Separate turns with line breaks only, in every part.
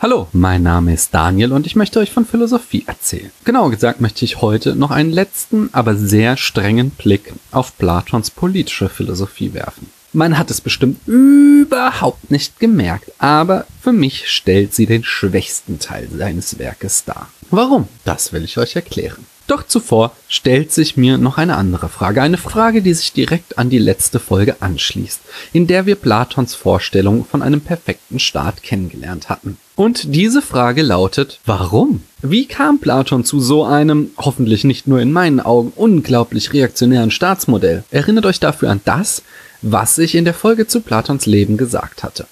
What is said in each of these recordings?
Hallo, mein Name ist Daniel und ich möchte euch von Philosophie erzählen. Genauer gesagt möchte ich heute noch einen letzten, aber sehr strengen Blick auf Platons politische Philosophie werfen. Man hat es bestimmt überhaupt nicht gemerkt, aber für mich stellt sie den schwächsten Teil seines Werkes dar. Warum? Das will ich euch erklären. Doch zuvor stellt sich mir noch eine andere Frage, eine Frage, die sich direkt an die letzte Folge anschließt, in der wir Platons Vorstellung von einem perfekten Staat kennengelernt hatten. Und diese Frage lautet, warum? Wie kam Platon zu so einem, hoffentlich nicht nur in meinen Augen, unglaublich reaktionären Staatsmodell? Erinnert euch dafür an das, was ich in der Folge zu Platons Leben gesagt hatte.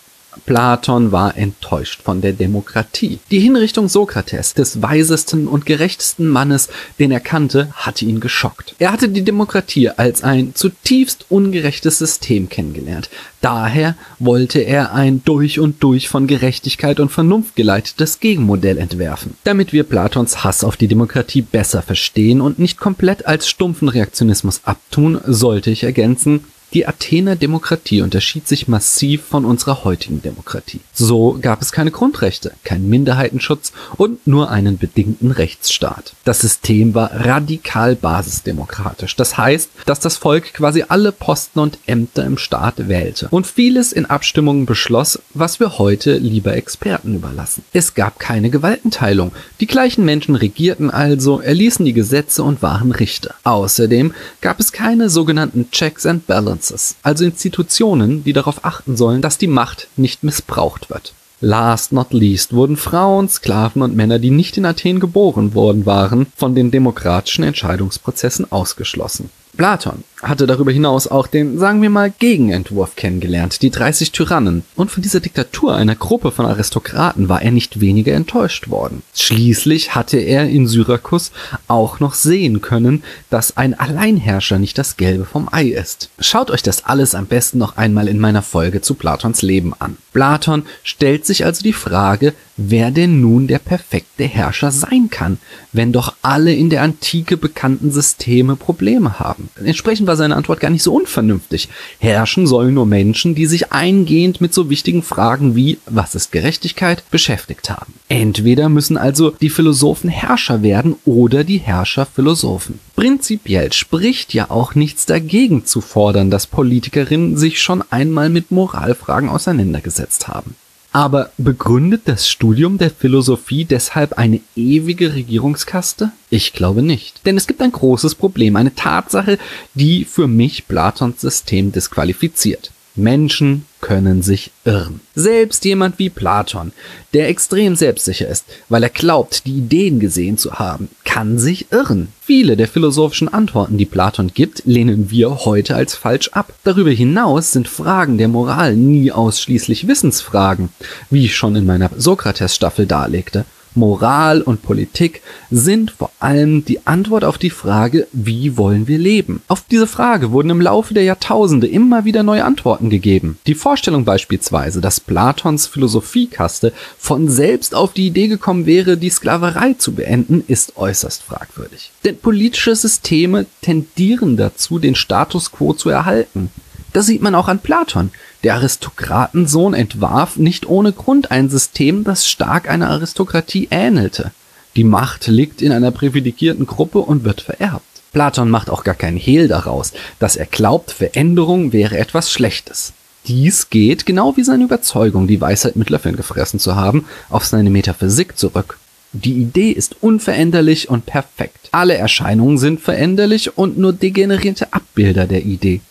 Platon war enttäuscht von der Demokratie. Die Hinrichtung Sokrates, des weisesten und gerechtesten Mannes, den er kannte, hatte ihn geschockt. Er hatte die Demokratie als ein zutiefst ungerechtes System kennengelernt. Daher wollte er ein durch und durch von Gerechtigkeit und Vernunft geleitetes Gegenmodell entwerfen. Damit wir Platons Hass auf die Demokratie besser verstehen und nicht komplett als stumpfen Reaktionismus abtun, sollte ich ergänzen, die Athener Demokratie unterschied sich massiv von unserer heutigen Demokratie. So gab es keine Grundrechte, keinen Minderheitenschutz und nur einen bedingten Rechtsstaat. Das System war radikal basisdemokratisch. Das heißt, dass das Volk quasi alle Posten und Ämter im Staat wählte und vieles in Abstimmungen beschloss, was wir heute lieber Experten überlassen. Es gab keine Gewaltenteilung. Die gleichen Menschen regierten also, erließen die Gesetze und waren Richter. Außerdem gab es keine sogenannten Checks and Balances Balances, also Institutionen, die darauf achten sollen, dass die Macht nicht missbraucht wird. Last not least wurden Frauen, Sklaven und Männer, die nicht in Athen geboren worden waren, von den demokratischen Entscheidungsprozessen ausgeschlossen. Platon hatte darüber hinaus auch den, sagen wir mal, Gegenentwurf kennengelernt, die 30 Tyrannen. Und von dieser Diktatur einer Gruppe von Aristokraten war er nicht weniger enttäuscht worden. Schließlich hatte er in Syrakus auch noch sehen können, dass ein Alleinherrscher nicht das Gelbe vom Ei ist. Schaut euch das alles am besten noch einmal in meiner Folge zu Platons Leben an. Platon stellt sich also die Frage, wer denn nun der perfekte Herrscher sein kann, wenn doch alle in der Antike bekannten Systeme Probleme haben. Entsprechend war seine Antwort gar nicht so unvernünftig. Herrschen sollen nur Menschen, die sich eingehend mit so wichtigen Fragen wie was ist Gerechtigkeit beschäftigt haben. Entweder müssen also die Philosophen Herrscher werden oder die Herrscher Philosophen. Prinzipiell spricht ja auch nichts dagegen zu fordern, dass Politikerinnen sich schon einmal mit Moralfragen auseinandergesetzt haben. Aber begründet das Studium der Philosophie deshalb eine ewige Regierungskaste? Ich glaube nicht. Denn es gibt ein großes Problem, eine Tatsache, die für mich Platons System disqualifiziert. Menschen können sich irren. Selbst jemand wie Platon, der extrem selbstsicher ist, weil er glaubt, die Ideen gesehen zu haben, kann sich irren. Viele der philosophischen Antworten, die Platon gibt, lehnen wir heute als falsch ab. Darüber hinaus sind Fragen der Moral nie ausschließlich Wissensfragen, wie ich schon in meiner Sokrates-Staffel darlegte. Moral und Politik sind vor allem die Antwort auf die Frage, wie wollen wir leben? Auf diese Frage wurden im Laufe der Jahrtausende immer wieder neue Antworten gegeben. Die Vorstellung beispielsweise, dass Platons Philosophiekaste von selbst auf die Idee gekommen wäre, die Sklaverei zu beenden, ist äußerst fragwürdig. Denn politische Systeme tendieren dazu, den Status quo zu erhalten. Das sieht man auch an Platon. Der Aristokratensohn entwarf nicht ohne Grund ein System, das stark einer Aristokratie ähnelte. Die Macht liegt in einer privilegierten Gruppe und wird vererbt. Platon macht auch gar keinen Hehl daraus, dass er glaubt, Veränderung wäre etwas Schlechtes. Dies geht, genau wie seine Überzeugung, die Weisheit mit Löffeln gefressen zu haben, auf seine Metaphysik zurück. Die Idee ist unveränderlich und perfekt. Alle Erscheinungen sind veränderlich und nur degenerierte Abbilder der Idee.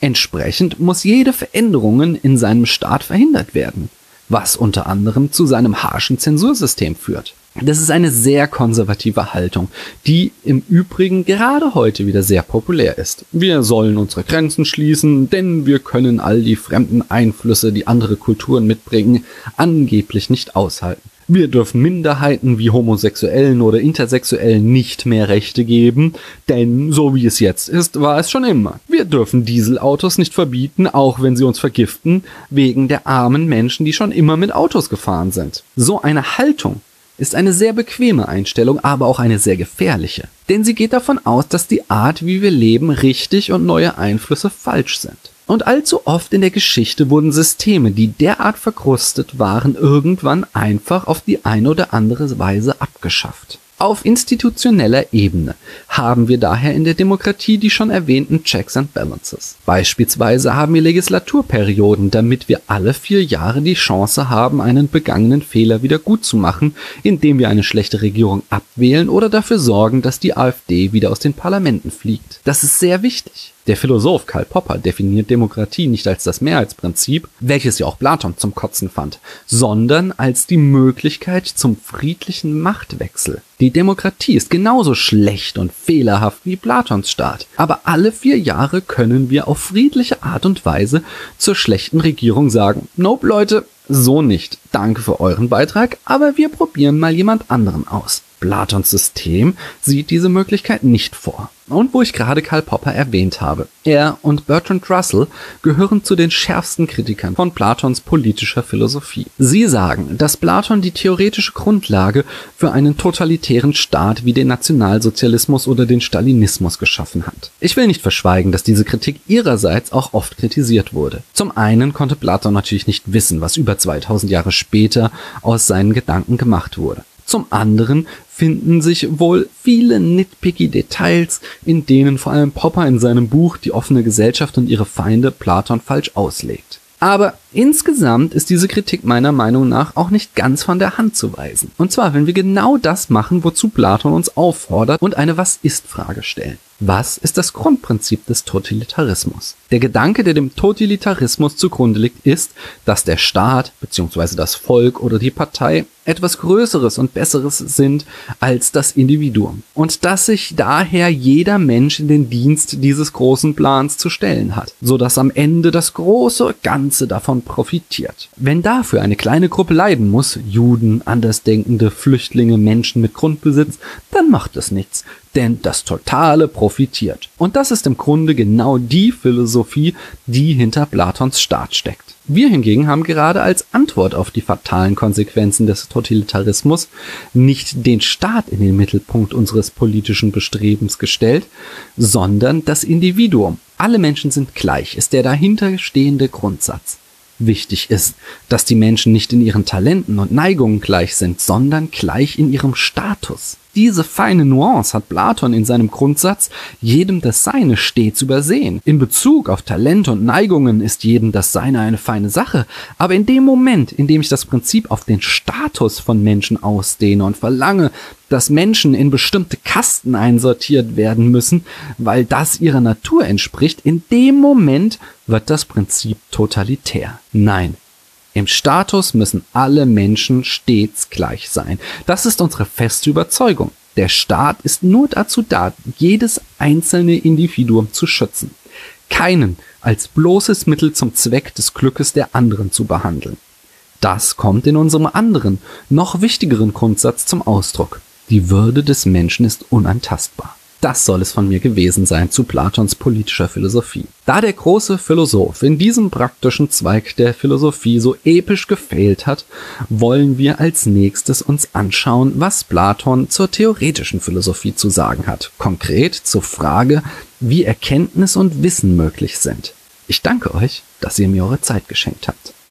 Entsprechend muss jede Veränderung in seinem Staat verhindert werden, was unter anderem zu seinem harschen Zensursystem führt. Das ist eine sehr konservative Haltung, die im Übrigen gerade heute wieder sehr populär ist. Wir sollen unsere Grenzen schließen, denn wir können all die fremden Einflüsse, die andere Kulturen mitbringen, angeblich nicht aushalten. Wir dürfen Minderheiten wie Homosexuellen oder Intersexuellen nicht mehr Rechte geben, denn so wie es jetzt ist, war es schon immer. Wir dürfen Dieselautos nicht verbieten, auch wenn sie uns vergiften, wegen der armen Menschen, die schon immer mit Autos gefahren sind. So eine Haltung ist eine sehr bequeme Einstellung, aber auch eine sehr gefährliche. Denn sie geht davon aus, dass die Art, wie wir leben, richtig und neue Einflüsse falsch sind. Und allzu oft in der Geschichte wurden Systeme, die derart verkrustet waren, irgendwann einfach auf die eine oder andere Weise abgeschafft. Auf institutioneller Ebene haben wir daher in der Demokratie die schon erwähnten Checks and Balances. Beispielsweise haben wir Legislaturperioden, damit wir alle vier Jahre die Chance haben, einen begangenen Fehler wieder gut zu machen, indem wir eine schlechte Regierung abwählen oder dafür sorgen, dass die AfD wieder aus den Parlamenten fliegt. Das ist sehr wichtig. Der Philosoph Karl Popper definiert Demokratie nicht als das Mehrheitsprinzip, welches ja auch Platon zum Kotzen fand, sondern als die Möglichkeit zum friedlichen Machtwechsel. Die Demokratie ist genauso schlecht und fehlerhaft wie Platons Staat, aber alle vier Jahre können wir auf friedliche Art und Weise zur schlechten Regierung sagen, nope Leute, so nicht. Danke für euren Beitrag, aber wir probieren mal jemand anderen aus. Platons System sieht diese Möglichkeit nicht vor. Und wo ich gerade Karl Popper erwähnt habe. Er und Bertrand Russell gehören zu den schärfsten Kritikern von Platons politischer Philosophie. Sie sagen, dass Platon die theoretische Grundlage für einen totalitären Staat wie den Nationalsozialismus oder den Stalinismus geschaffen hat. Ich will nicht verschweigen, dass diese Kritik ihrerseits auch oft kritisiert wurde. Zum einen konnte Platon natürlich nicht wissen, was über 2000 Jahre später aus seinen Gedanken gemacht wurde. Zum anderen finden sich wohl viele nitpicky Details, in denen vor allem Popper in seinem Buch Die offene Gesellschaft und ihre Feinde Platon falsch auslegt. Aber insgesamt ist diese Kritik meiner Meinung nach auch nicht ganz von der Hand zu weisen. Und zwar, wenn wir genau das machen, wozu Platon uns auffordert und eine Was ist Frage stellen. Was ist das Grundprinzip des Totalitarismus? Der Gedanke, der dem Totalitarismus zugrunde liegt, ist, dass der Staat bzw. das Volk oder die Partei etwas Größeres und Besseres sind als das Individuum und dass sich daher jeder Mensch in den Dienst dieses großen Plans zu stellen hat, so dass am Ende das große Ganze davon profitiert. Wenn dafür eine kleine Gruppe leiden muss, Juden, Andersdenkende, Flüchtlinge, Menschen mit Grundbesitz, dann macht es nichts, denn das Totale profitiert. Und das ist im Grunde genau die Philosophie, die hinter Platons Staat steckt. Wir hingegen haben gerade als Antwort auf die fatalen Konsequenzen des Totalitarismus nicht den Staat in den Mittelpunkt unseres politischen Bestrebens gestellt, sondern das Individuum. Alle Menschen sind gleich, ist der dahinterstehende Grundsatz. Wichtig ist, dass die Menschen nicht in ihren Talenten und Neigungen gleich sind, sondern gleich in ihrem Status. Diese feine Nuance hat Platon in seinem Grundsatz jedem das Seine stets übersehen. In Bezug auf Talente und Neigungen ist jedem das Seine eine feine Sache, aber in dem Moment, in dem ich das Prinzip auf den Status von Menschen ausdehne und verlange, dass Menschen in bestimmte Kasten einsortiert werden müssen, weil das ihrer Natur entspricht, in dem Moment wird das Prinzip totalitär. Nein, im Status müssen alle Menschen stets gleich sein. Das ist unsere feste Überzeugung. Der Staat ist nur dazu da, jedes einzelne Individuum zu schützen. Keinen als bloßes Mittel zum Zweck des Glückes der anderen zu behandeln. Das kommt in unserem anderen, noch wichtigeren Grundsatz zum Ausdruck. Die Würde des Menschen ist unantastbar. Das soll es von mir gewesen sein zu Platons politischer Philosophie. Da der große Philosoph in diesem praktischen Zweig der Philosophie so episch gefehlt hat, wollen wir als nächstes uns anschauen, was Platon zur theoretischen Philosophie zu sagen hat. Konkret zur Frage, wie Erkenntnis und Wissen möglich sind. Ich danke euch, dass ihr mir eure Zeit geschenkt habt.